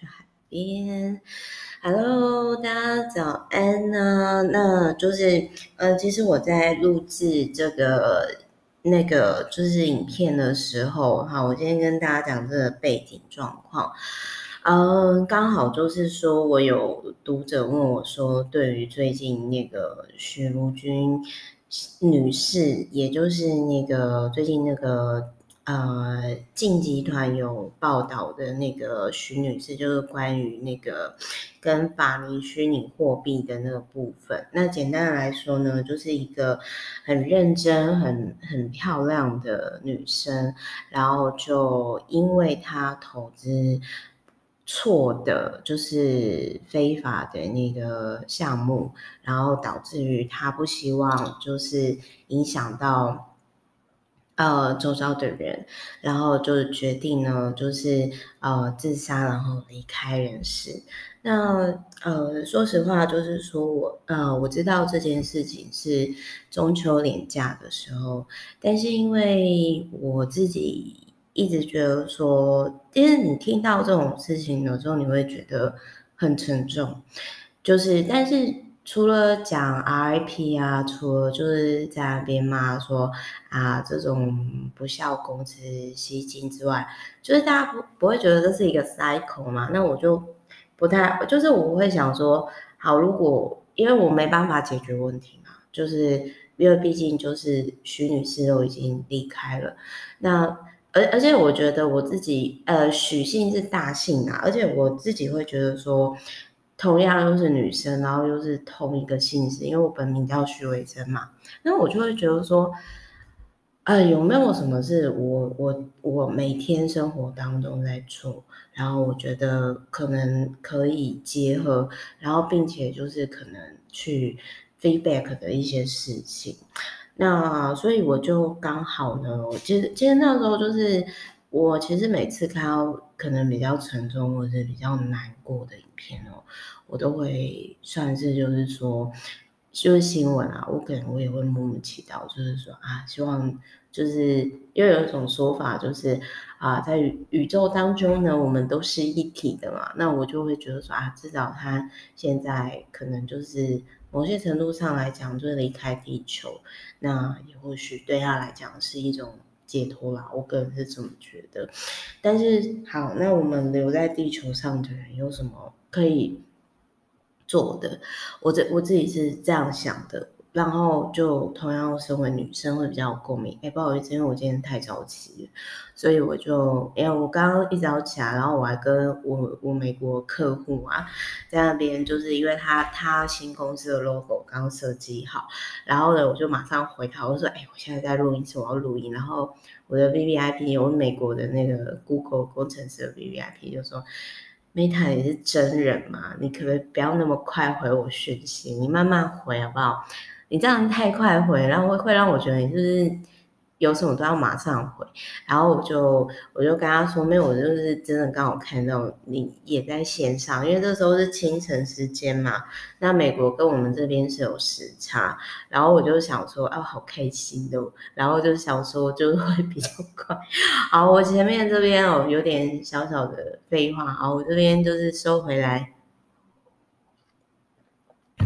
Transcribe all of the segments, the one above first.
去海边。Hello，大家早安呢。那就是，呃，其实我在录制这个那个就是影片的时候，哈，我今天跟大家讲这个背景状况。嗯，刚好就是说我有读者问我说，对于最近那个许如君女士，也就是那个最近那个。呃，镜集团有报道的那个徐女士，就是关于那个跟法尼虚拟货币的那个部分。那简单的来说呢，就是一个很认真、很很漂亮的女生，然后就因为她投资错的，就是非法的那个项目，然后导致于她不希望就是影响到。呃，周遭的人，然后就决定呢，就是呃自杀，然后离开人世。那呃，说实话，就是说我呃我知道这件事情是中秋连假的时候，但是因为我自己一直觉得说，因为你听到这种事情有时候你会觉得很沉重，就是但是。除了讲 RIP 啊，除了就是在那边骂说啊这种不孝公司吸金之外，就是大家不不会觉得这是一个 cycle 嘛？那我就不太，就是我会想说，好，如果因为我没办法解决问题嘛，就是因为毕竟就是徐女士都已经离开了，那而而且我觉得我自己呃许姓是大姓啊，而且我自己会觉得说。同样又是女生，然后又是同一个姓氏，因为我本名叫徐伟珍嘛，那我就会觉得说，呃，有没有什么是我我我每天生活当中在做，然后我觉得可能可以结合，然后并且就是可能去 feedback 的一些事情，那所以我就刚好呢，我其实其实那时候就是。我其实每次看到可能比较沉重或者是比较难过的片哦，我都会算是就是说，就是新闻啊，我可能我也会默默祈祷，就是说啊，希望就是因为有一种说法就是啊，在宇宇宙当中呢，我们都是一体的嘛，那我就会觉得说啊，至少他现在可能就是某些程度上来讲就是离开地球，那也或许对他来讲是一种。解脱啦，我个人是这么觉得。但是好，那我们留在地球上的人有什么可以做的？我这我自己是这样想的。然后就同样身为女生会比较有共鸣。哎，不好意思，因为我今天太早起，所以我就，因为我刚刚一早起来，然后我还跟我我美国客户啊在那边，就是因为他他新公司的 logo 刚设计好，然后呢，我就马上回他，我说，哎，我现在在录音室，我要录音。然后我的 VVIP，我美国的那个 Google 工程师的 VVIP 就说，Meta 你是真人吗？你可不可以不要那么快回我讯息？你慢慢回好不好？你这样太快回，然后会会让我觉得你就是有什么都要马上回，然后我就我就跟他说，没有，我就是真的刚好看到你也在线上，因为这时候是清晨时间嘛，那美国跟我们这边是有时差，然后我就想说，啊，好开心的，然后就想说就会比较快。好，我前面这边哦有点小小的废话，好，我这边就是收回来。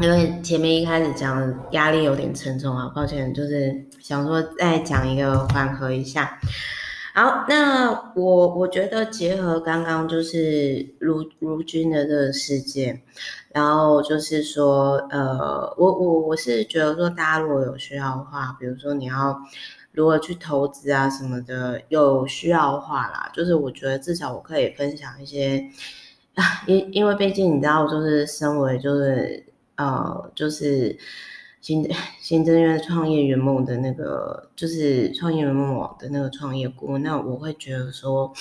因为前面一开始讲压力有点沉重啊，抱歉，就是想说再讲一个缓和一下。好，那我我觉得结合刚刚就是如如君的这个事件，然后就是说，呃，我我我是觉得说，大家如果有需要的话，比如说你要如何去投资啊什么的，有需要的话啦，就是我觉得至少我可以分享一些，因因为毕竟你知道，就是身为就是。呃，就是新新增院创业圆梦的那个，就是创业圆梦网的那个创业顾问，那我会觉得说，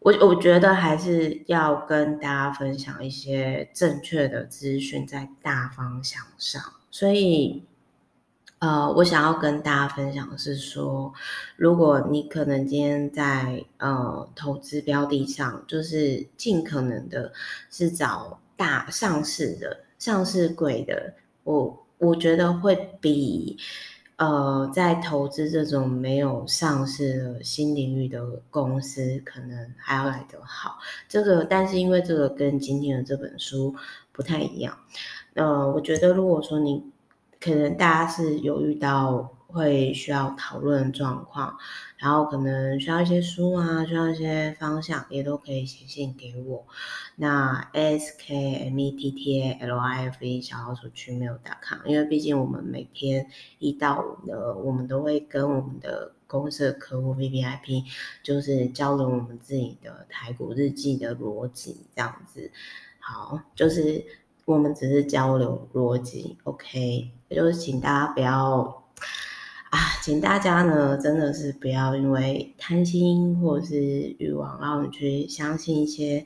我我觉得还是要跟大家分享一些正确的资讯，在大方向上。所以，呃，我想要跟大家分享的是说，如果你可能今天在呃投资标的上，就是尽可能的是找大上市的。上市贵的，我我觉得会比呃，在投资这种没有上市的新领域的公司，可能还要来得好。这个，但是因为这个跟今天的这本书不太一样。呃，我觉得如果说你可能大家是有遇到。会需要讨论状况，然后可能需要一些书啊，需要一些方向，也都可以写信给我。那 s k m e t t a l i f e 小老鼠 gmail.com，因为毕竟我们每天一到五的，我们都会跟我们的公司的客户 VVIP，就是交流我们自己的台股日记的逻辑这样子。好，就是我们只是交流逻辑，OK，也就是请大家不要。啊，请大家呢，真的是不要因为贪心或者是欲望，然后你去相信一些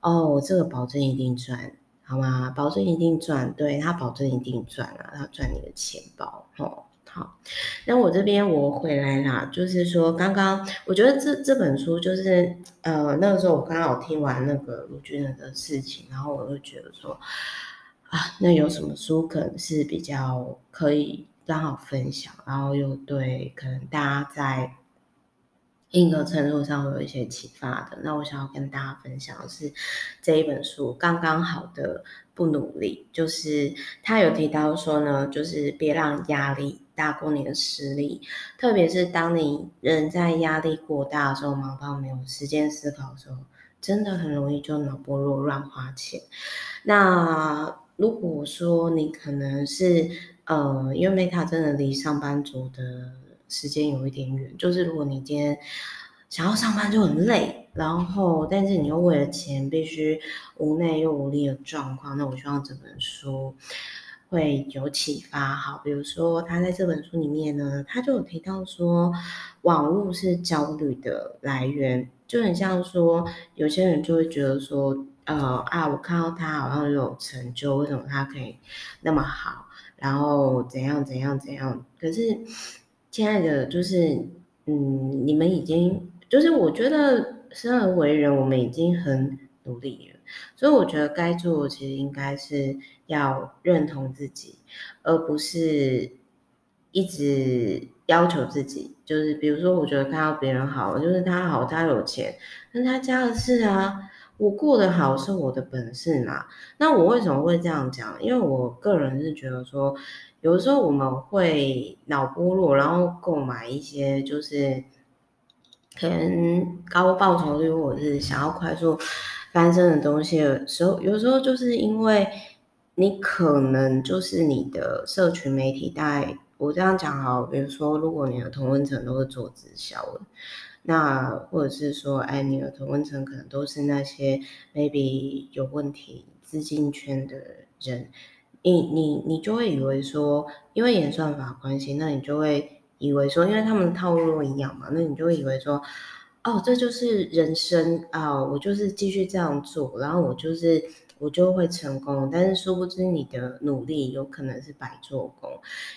哦，我这个保证一定赚，好吗？保证一定赚，对，他保证一定赚啊，他赚你的钱包哦。好，那我这边我回来啦，就是说刚刚我觉得这这本书就是呃，那个时候我刚好听完那个卢军人的事情，然后我就觉得说啊，那有什么书可能是比较可以。刚好分享，然后又对可能大家在一个程度上有一些启发的。那我想要跟大家分享的是这一本书《刚刚好的不努力》，就是他有提到说呢，就是别让压力大过你的实力，特别是当你人在压力过大的时候，忙到没有时间思考的时候，真的很容易就脑波弱乱花钱。那如果说你可能是呃，因为 Meta 真的离上班族的时间有一点远，就是如果你今天想要上班就很累，然后但是你又为了钱必须无奈又无力的状况，那我希望这本书会有启发。好，比如说他在这本书里面呢，他就有提到说，网络是焦虑的来源，就很像说有些人就会觉得说，呃啊，我看到他好像有成就，为什么他可以那么好？然后怎样怎样怎样？可是，亲爱的，就是，嗯，你们已经，就是我觉得生而为人，我们已经很努力了，所以我觉得该做其实应该是要认同自己，而不是一直要求自己。就是比如说，我觉得看到别人好，就是他好，他有钱，那他家的事啊。我过得好是我的本事嘛？那我为什么会这样讲？因为我个人是觉得说，有时候我们会脑波弱，然后购买一些就是可能高报酬率或者是想要快速翻身的东西时候，有时候就是因为你可能就是你的社群媒体带我这样讲好，比如说如果你的同温层都是做直销的。那或者是说，哎，你的同温层可能都是那些 maybe 有问题资金圈的人，你你你就会以为说，因为演算法关系，那你就会以为说，因为他们套路一样嘛，那你就会以为说，哦，这就是人生啊，我就是继续这样做，然后我就是我就会成功，但是殊不知你的努力有可能是白做工，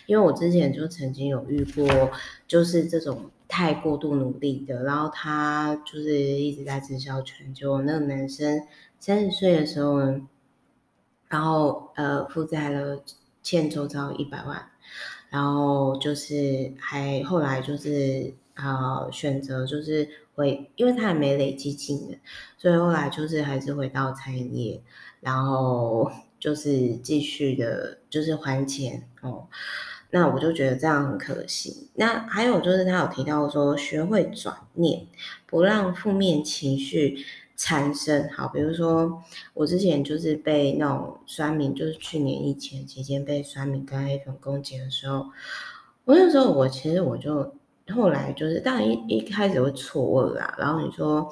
因为我之前就曾经有遇过，就是这种。太过度努力的，然后他就是一直在直销圈。就那个男生三十岁的时候呢，然后呃负债了欠周遭一百万，然后就是还后来就是啊、选择就是回，因为他还没累积技能，所以后来就是还是回到餐饮业，然后就是继续的就是还钱哦。那我就觉得这样很可惜。那还有就是他有提到说，学会转念，不让负面情绪产生。好，比如说我之前就是被那种酸民，就是去年疫情期间被酸民跟黑粉攻击的时候，我那时候我其实我就后来就是，当然一一开始会错愕啦。然后你说，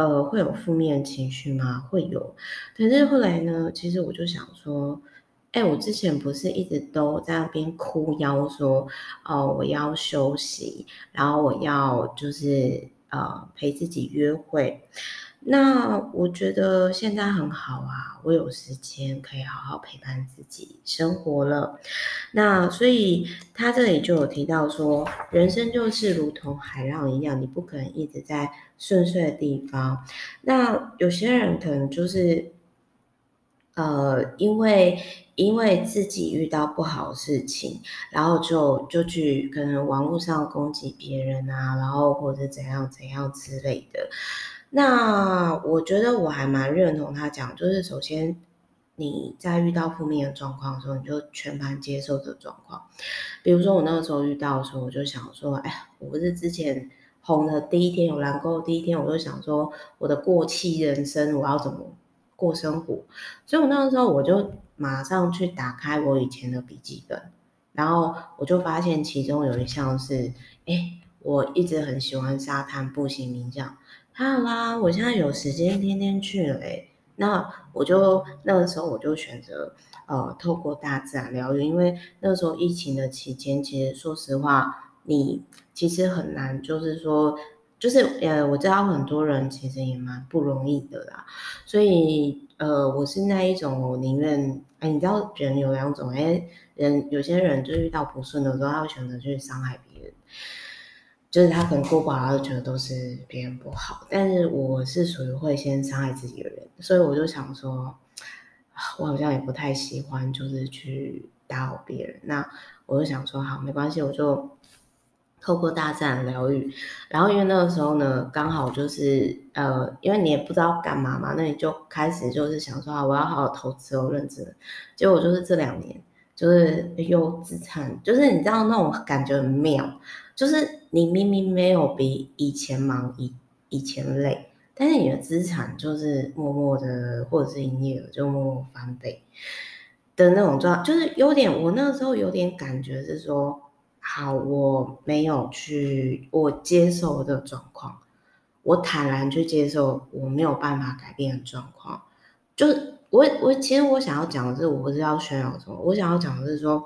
呃，会有负面情绪吗？会有。但是后来呢，其实我就想说。哎，我之前不是一直都在那边哭腰说，哦，我要休息，然后我要就是呃陪自己约会。那我觉得现在很好啊，我有时间可以好好陪伴自己生活了。那所以他这里就有提到说，人生就是如同海浪一样，你不可能一直在顺遂的地方。那有些人可能就是。呃，因为因为自己遇到不好的事情，然后就就去可能网络上攻击别人啊，然后或者怎样怎样之类的。那我觉得我还蛮认同他讲，就是首先你在遇到负面的状况的时候，你就全盘接受这个状况。比如说我那个时候遇到的时候，我就想说，哎，我不是之前红的第一天有蓝勾，第一天我就想说，我的过气人生我要怎么过生活？所以我那个时候我就马上去打开我以前的笔记本，然后我就发现其中有一项是，哎，我一直很喜欢沙滩步行冥想，好啦，我现在有时间天天去了，哎，那我就那个时候我就选择呃透过大自然疗愈，因为那时候疫情的期间，其实说实话。你其实很难，就是说，就是呃，我知道很多人其实也蛮不容易的啦，所以呃，我是那一种，我宁愿哎，你知道人有两种，哎，人有些人就遇到不顺的时候，他会选择去伤害别人，就是他可能过不好，他就觉得都是别人不好，但是我是属于会先伤害自己的人，所以我就想说，我好像也不太喜欢就是去打扰别人，那我就想说，好，没关系，我就。透过大自然疗愈，然后因为那个时候呢，刚好就是呃，因为你也不知道干嘛嘛，那你就开始就是想说啊，我要好好投资哦，认真。结果就是这两年，就是有资产，就是你知道那种感觉很妙，就是你明明没有比以前忙，以以前累，但是你的资产就是默默的，或者是营业额就默默翻倍的那种状，就是有点，我那个时候有点感觉是说。好，我没有去，我接受的状况，我坦然去接受我没有办法改变的状况。就是我，我其实我想要讲的是，我不是要炫耀什么，我想要讲的是说，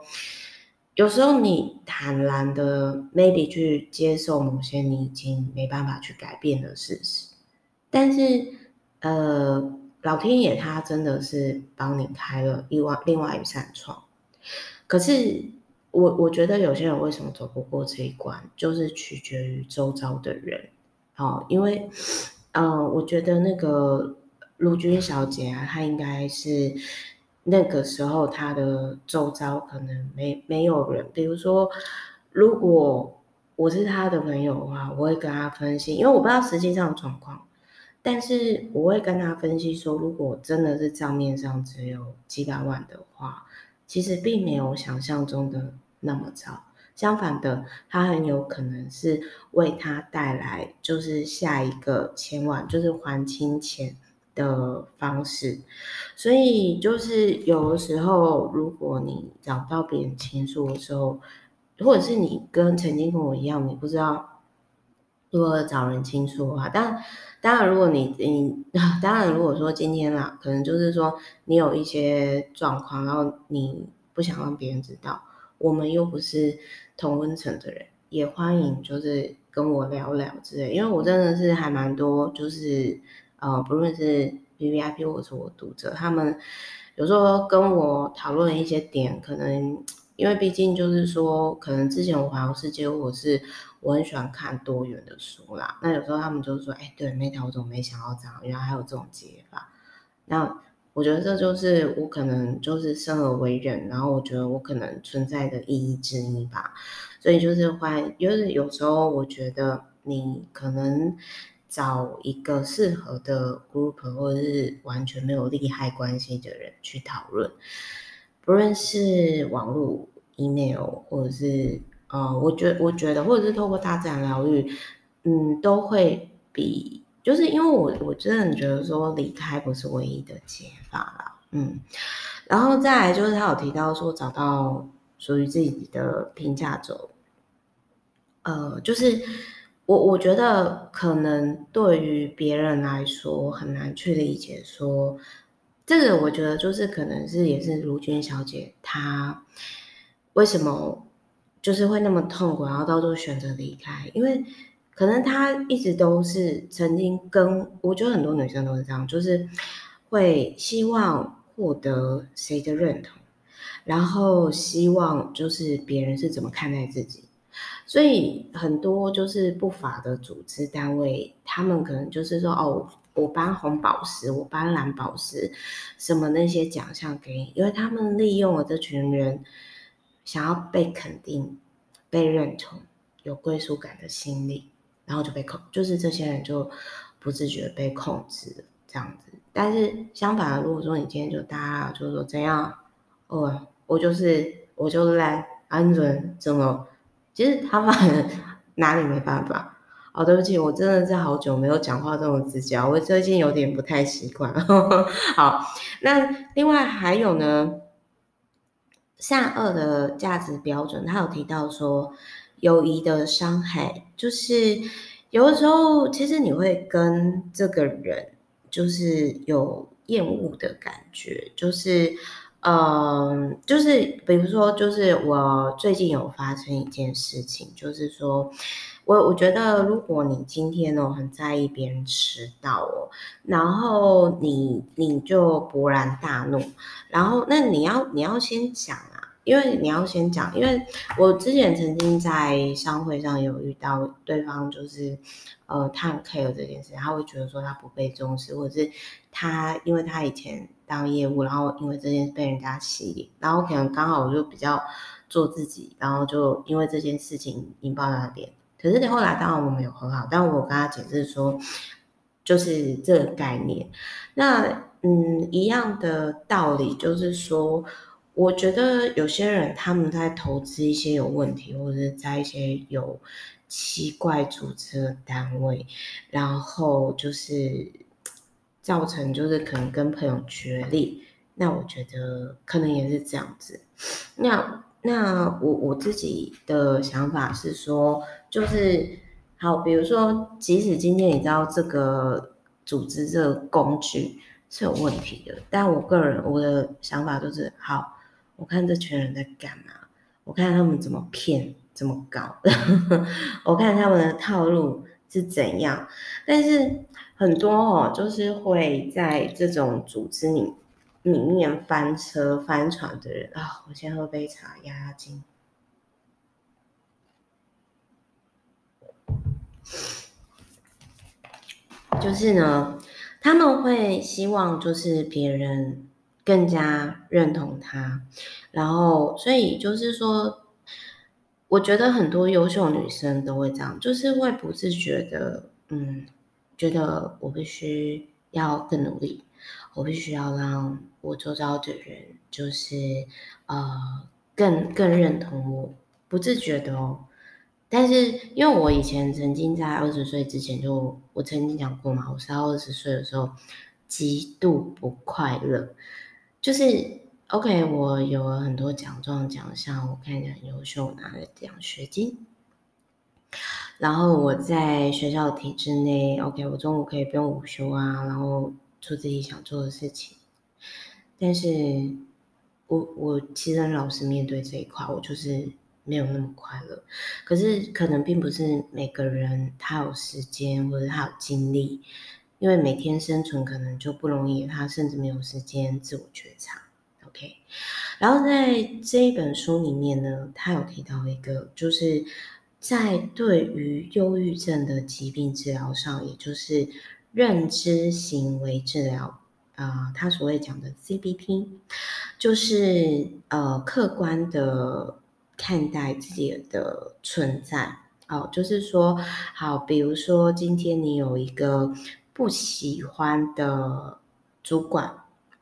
有时候你坦然的 maybe 去接受某些你已经没办法去改变的事实，但是呃，老天爷他真的是帮你开了另外另外一扇窗，可是。我我觉得有些人为什么走不过这一关，就是取决于周遭的人，哦，因为，嗯、呃，我觉得那个卢军小姐啊，她应该是那个时候他的周遭可能没没有人，比如说，如果我是他的朋友的话，我会跟他分析，因为我不知道实际上的状况，但是我会跟他分析说，如果真的是账面上只有几百万的话，其实并没有想象中的。那么糟，相反的，他很有可能是为他带来就是下一个千万，就是还清钱的方式。所以就是有的时候，如果你找不到别人倾诉的时候，或者是你跟曾经跟我一样，你不知道如何找人倾诉的话，当，当然，如果你你当然，如果说今天啦，可能就是说你有一些状况，然后你不想让别人知道。我们又不是同温层的人，也欢迎就是跟我聊聊之类，因为我真的是还蛮多，就是呃，不论是 VVIP 或者是我读者，他们有时候跟我讨论一些点，可能因为毕竟就是说，可能之前我环游世界，或是我很喜欢看多元的书啦，那有时候他们就说，哎，对，那条我怎么没想到这样，原来还有这种解法，那。我觉得这就是我可能就是生而为人，然后我觉得我可能存在的意义之一吧。所以就是会，就是有时候我觉得你可能找一个适合的 group，或者是完全没有利害关系的人去讨论，不论是网络、email，或者是呃，我觉我觉得，或者是透过大自然疗愈，嗯，都会比。就是因为我我真的觉得说离开不是唯一的解法啦，嗯，然后再来就是他有提到说找到属于自己的评价轴，呃，就是我我觉得可能对于别人来说很难去理解说，这个我觉得就是可能是也是卢娟小姐她为什么就是会那么痛苦，然后到最后选择离开，因为。可能他一直都是曾经跟，我觉得很多女生都是这样，就是会希望获得谁的认同，然后希望就是别人是怎么看待自己，所以很多就是不法的组织单位，他们可能就是说哦，我颁红宝石，我颁蓝宝石，什么那些奖项给你，因为他们利用了这群人想要被肯定、被认同、有归属感的心理，然后就被控，就是这些人就不自觉被控制这样子。但是相反的，如果说你今天就大家就是说怎样，哦，我就是我就是来安准怎么，其实他们哪里没办法。哦，对不起，我真的是好久没有讲话这种直接，我最近有点不太习惯。好，那另外还有呢，善恶的价值标准，他有提到说，友谊的伤害，就是有的时候其实你会跟这个人就是有厌恶的感觉，就是嗯、呃，就是比如说，就是我最近有发生一件事情，就是说。我我觉得，如果你今天哦很在意别人迟到哦，然后你你就勃然大怒，然后那你要你要先讲啊，因为你要先讲，因为我之前曾经在商会上有遇到对方，就是呃他很 care 这件事，他会觉得说他不被重视，或者是他因为他以前当业务，然后因为这件事被人家洗脸，然后可能刚好我就比较做自己，然后就因为这件事情引爆他的脸。可是你后来当然我们有和好，但我跟他解释说，就是这个概念。那嗯，一样的道理就是说，我觉得有些人他们在投资一些有问题，或者是在一些有奇怪组织的单位，然后就是造成就是可能跟朋友决裂。那我觉得可能也是这样子。那。那我我自己的想法是说，就是好，比如说，即使今天你知道这个组织这个工具是有问题的，但我个人我的想法就是，好，我看这群人在干嘛，我看他们怎么骗，怎么搞，我看他们的套路是怎样。但是很多哦，就是会在这种组织里。里面翻车翻船的人啊，我先喝杯茶压压惊。就是呢，他们会希望就是别人更加认同他，然后所以就是说，我觉得很多优秀女生都会这样，就是会不自觉的，嗯，觉得我必须要更努力。我必须要让我周遭的人，就是呃，更更认同我，不自觉的哦。但是因为我以前曾经在二十岁之前就，我曾经讲过嘛，我是到二十岁的时候极度不快乐。就是 OK，我有了很多奖状奖项，我看起来很优秀，拿了奖学金。然后我在学校体制内，OK，我中午可以不用午休啊，然后。做自己想做的事情，但是我我其实老实面对这一块，我就是没有那么快乐。可是可能并不是每个人他有时间或者他有精力，因为每天生存可能就不容易，他甚至没有时间自我觉察。OK，然后在这一本书里面呢，他有提到一个，就是在对于忧郁症的疾病治疗上，也就是。认知行为治疗啊，他、所谓讲的 CBT，就是呃客观的看待自己的存在。哦，就是说，好，比如说今天你有一个不喜欢的主管，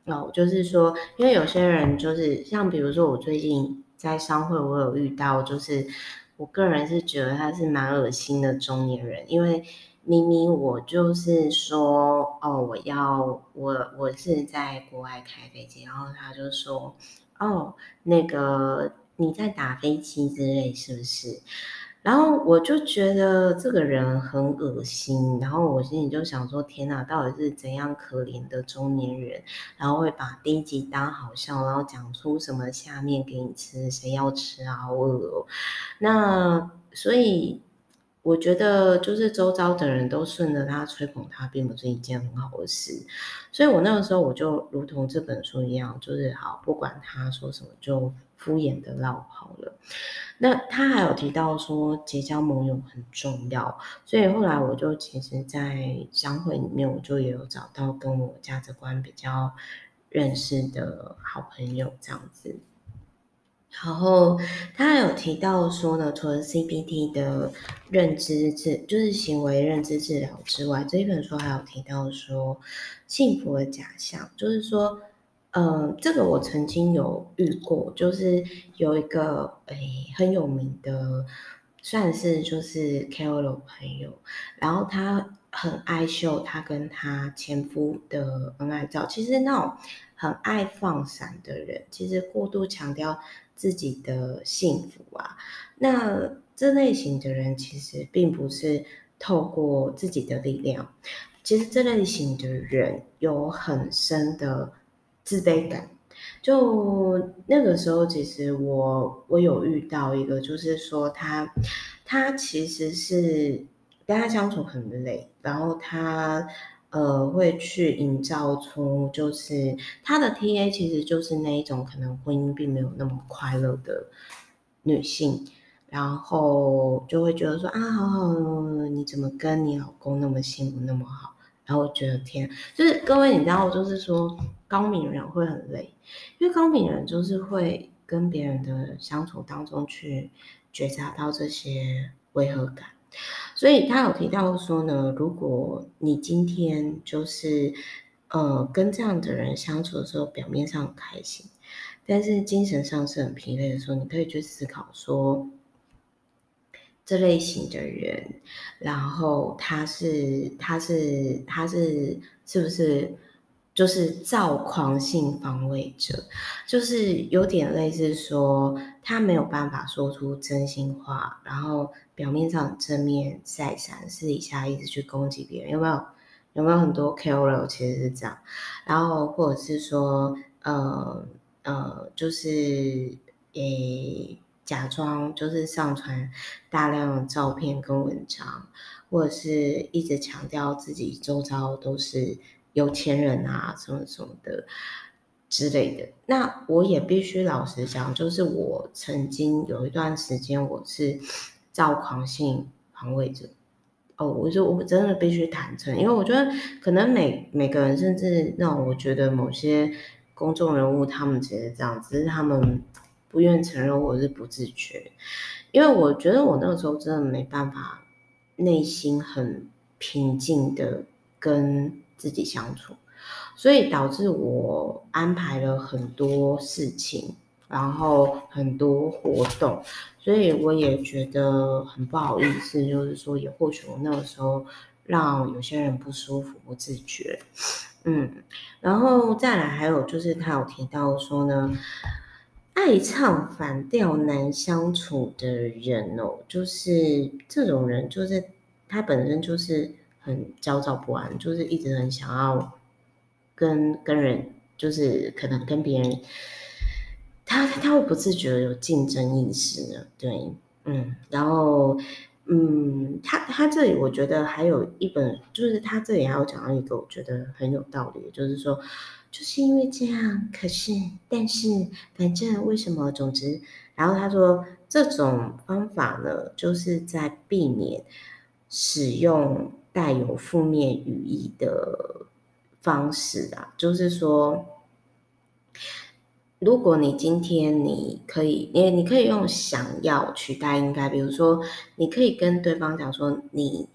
哦，就是说，因为有些人就是像比如说我最近在商会，我有遇到，就是我个人是觉得他是蛮恶心的中年人，因为。明明我就是说，哦，我要我我是在国外开飞机，然后他就说，哦，那个你在打飞机之类是不是？然后我就觉得这个人很恶心，然后我心里就想说，天哪，到底是怎样可怜的中年人，然后会把第一集当好笑，然后讲出什么下面给你吃，谁要吃啊？好饿哦。那所以。我觉得就是周遭的人都顺着他吹捧他，并不是一件很好的事。所以我那个时候我就如同这本书一样，就是好，不管他说什么就敷衍的绕跑了。那他还有提到说结交盟友很重要，所以后来我就其实，在商会里面，我就也有找到跟我价值观比较认识的好朋友这样子。然后他还有提到说呢，除了 CBT 的认知治，就是行为认知治疗之外，这一本书还有提到说幸福的假象，就是说。嗯，这个我曾经有遇过，就是有一个诶很有名的，算是就是 KOL 朋友，然后他很爱秀他跟他前夫的恩爱照。其实那种很爱放闪的人，其实过度强调自己的幸福啊，那这类型的人其实并不是透过自己的力量，其实这类型的人有很深的。自卑感，就那个时候，其实我我有遇到一个，就是说他他其实是跟他相处很累，然后他呃会去营造出，就是他的 TA 其实就是那一种可能婚姻并没有那么快乐的女性，然后就会觉得说啊，好好，你怎么跟你老公那么幸福那么好？然后我觉得天，就是各位你知道，就是说。高敏人会很累，因为高敏人就是会跟别人的相处当中去觉察到这些违和感，所以他有提到说呢，如果你今天就是呃跟这样的人相处的时候，表面上很开心，但是精神上是很疲累的时候，你可以去思考说，这类型的人，然后他是他是他是是不是？就是躁狂性防卫者，就是有点类似说他没有办法说出真心话，然后表面上正面再三，私底下一直去攻击别人，有没有？有没有很多 KOL 其实是这样，然后或者是说，呃呃，就是诶、假装就是上传大量的照片跟文章，或者是一直强调自己周遭都是。有钱人啊，什么什么的之类的。那我也必须老实讲，就是我曾经有一段时间我是躁狂性防卫者。哦，我就我真的必须坦诚，因为我觉得可能每每个人，甚至那我觉得某些公众人物，他们其实这样，只是他们不愿承认或者是不自觉。因为我觉得我那个时候真的没办法，内心很平静的跟。自己相处，所以导致我安排了很多事情，然后很多活动，所以我也觉得很不好意思，就是说，也或许我那个时候让有些人不舒服、不自觉，嗯，然后再来还有就是他有提到说呢，爱唱反调、难相处的人哦，就是这种人，就是他本身就是。很焦躁不安，就是一直很想要跟跟人，就是可能跟别人，他他会不自觉有竞争意识呢。对，嗯，然后嗯，他他这里我觉得还有一本，就是他这里还有讲到一个我觉得很有道理，就是说，就是因为这样，可是但是反正为什么，总之，然后他说这种方法呢，就是在避免使用。带有负面语义的方式啊，就是说，如果你今天你可以，你你可以用想要取代应该，比如说，你可以跟对方讲说，你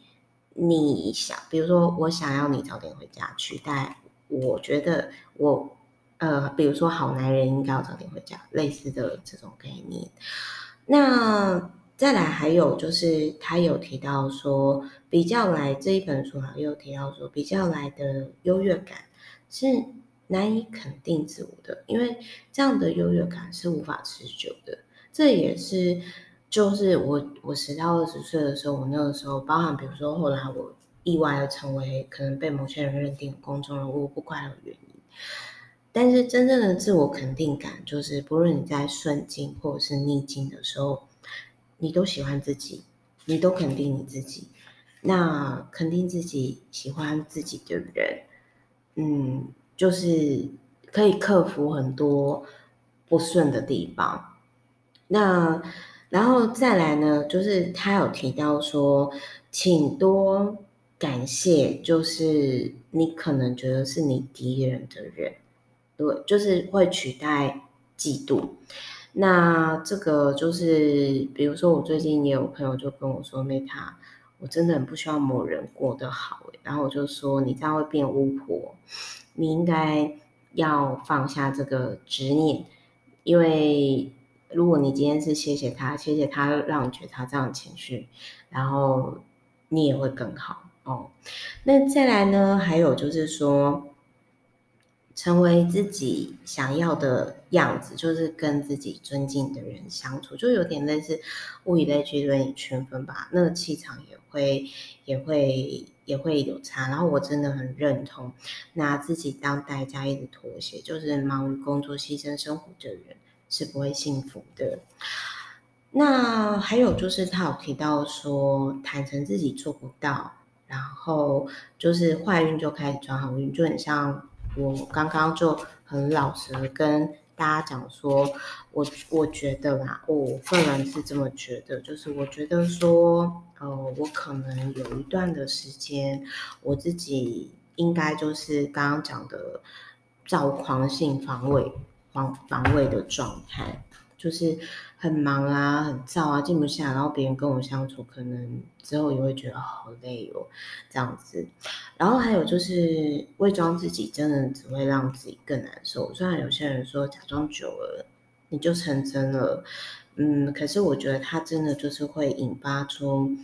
你想，比如说，我想要你早点回家，取代我觉得我呃，比如说，好男人应该要早点回家，类似的这种概念，那。再来还有就是他有提到说，比较来这一本书哈，又提到说，比较来的优越感是难以肯定自我的，因为这样的优越感是无法持久的。这也是就是我我十到二十岁的时候，我那个时候，包含比如说后来我意外的成为可能被某些人认定公众人物不快乐的原因。但是真正的自我肯定感，就是不论你在顺境或者是逆境的时候。你都喜欢自己，你都肯定你自己，那肯定自己、喜欢自己的人，嗯，就是可以克服很多不顺的地方，那然后再来呢，就是他有提到说，请多感谢，就是你可能觉得是你敌人的人，对，就是会取代嫉妒。那这个就是，比如说我最近也有朋友就跟我说，Meta，我真的很不希望某人过得好，然后我就说，你这样会变巫婆，你应该要放下这个执念，因为如果你今天是谢谢他，谢谢他让你觉得他这样的情绪，然后你也会更好哦。那再来呢，还有就是说。成为自己想要的样子，就是跟自己尊敬的人相处，就有点类似物以类聚，人以群分吧。那个气场也会、也会、也会有差。然后我真的很认同，拿自己当代价一直妥协，就是忙于工作、牺牲生活的人是不会幸福的。那还有就是他有提到说，坦诚自己做不到，然后就是坏运就开始转好运，就很像。我刚刚就很老实跟大家讲说，我我觉得啦，我个人是这么觉得，就是我觉得说，呃，我可能有一段的时间，我自己应该就是刚刚讲的躁狂性防卫防防卫的状态。就是很忙啊，很躁啊，静不下，然后别人跟我相处，可能之后也会觉得好累哦，这样子。然后还有就是伪装自己，真的只会让自己更难受。虽然有些人说假装久了你就成真了，嗯，可是我觉得他真的就是会引发出，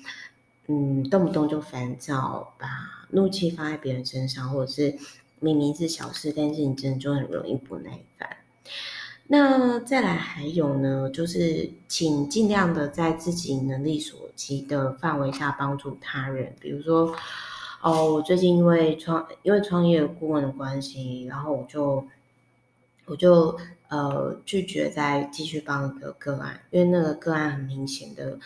嗯，动不动就烦躁，把怒气发在别人身上，或者是明明是小事，但是你真的就很容易不耐烦。那再来还有呢，就是请尽量的在自己能力所及的范围下帮助他人。比如说，哦，我最近因为创因为创业顾问的关系，然后我就我就呃拒绝再继续帮一个个案，因为那个个案很明显的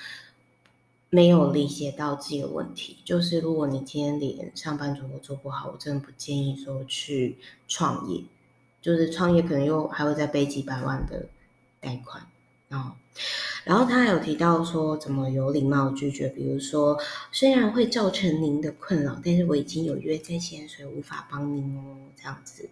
没有理解到自己的问题。就是如果你今天连上班族都做不好，我真的不建议说去创业。就是创业可能又还会再背几百万的贷款，然后，然后他还有提到说怎么有礼貌拒绝，比如说虽然会造成您的困扰，但是我已经有约在先，所以无法帮您哦，这样子。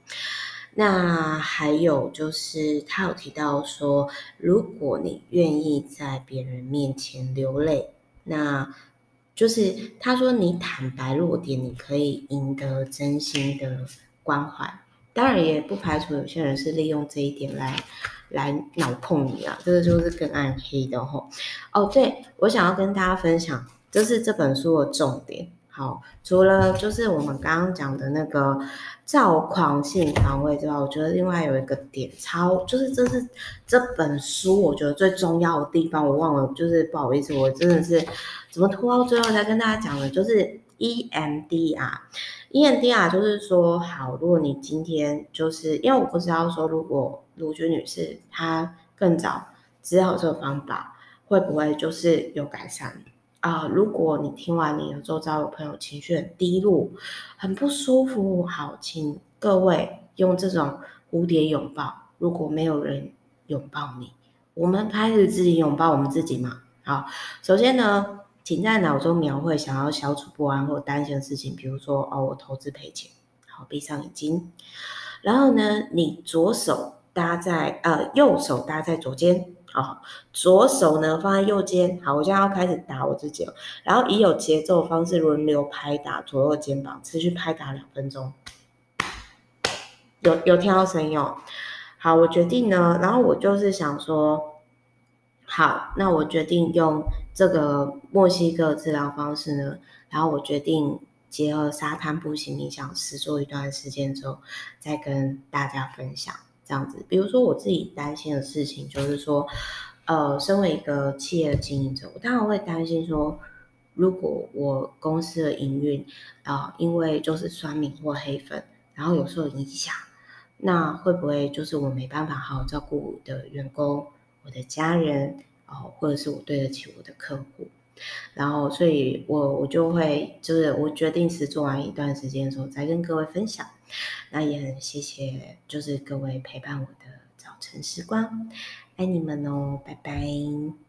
那还有就是他有提到说，如果你愿意在别人面前流泪，那就是他说你坦白弱点，你可以赢得真心的关怀。当然也不排除有些人是利用这一点来来脑控你啊，这个就是更暗黑的吼。哦，对，我想要跟大家分享，这是这本书的重点。好，除了就是我们刚刚讲的那个躁狂性防卫之外，我觉得另外有一个点超，就是这是这本书我觉得最重要的地方，我忘了，就是不好意思，我真的是怎么拖到最后才跟大家讲的，就是 EMDR。EMDR 就是说，好，如果你今天就是因为我不知道说，如果卢军女士她更早知道这个方法，会不会就是有改善啊、如果你听完你的周遭有朋友情绪很低落，很不舒服，好，请各位用这种蝴蝶拥抱。如果没有人拥抱你，我们开始自己拥抱我们自己嘛。好，首先呢。请在脑中描绘想要消除不安或担心的事情，比如说哦，我投资赔钱，好，闭上眼睛，然后呢，你左手搭在呃右手搭在左肩，好，左手呢放在右肩，好，我现在要开始打我自己了，然后以有节奏方式轮流拍打左右肩膀，持续拍打两分钟，有有听到声音哦？好，我决定呢，然后我就是想说。好，那我决定用这个墨西哥治疗方式呢，然后我决定结合沙滩步行冥想，试做一段时间之后，再跟大家分享这样子。比如说我自己担心的事情，就是说，呃，身为一个企业的经营者，我当然会担心说，如果我公司的营运啊、因为就是酸民或黑粉，然后有受影响，那会不会就是我没办法好好照顾我的员工？我的家人哦，或者是我对得起我的客户，然后，所以我我就会就是我决定是做完一段时间之后再跟各位分享。那也很谢谢，就是各位陪伴我的早晨时光，爱你们哦，拜拜。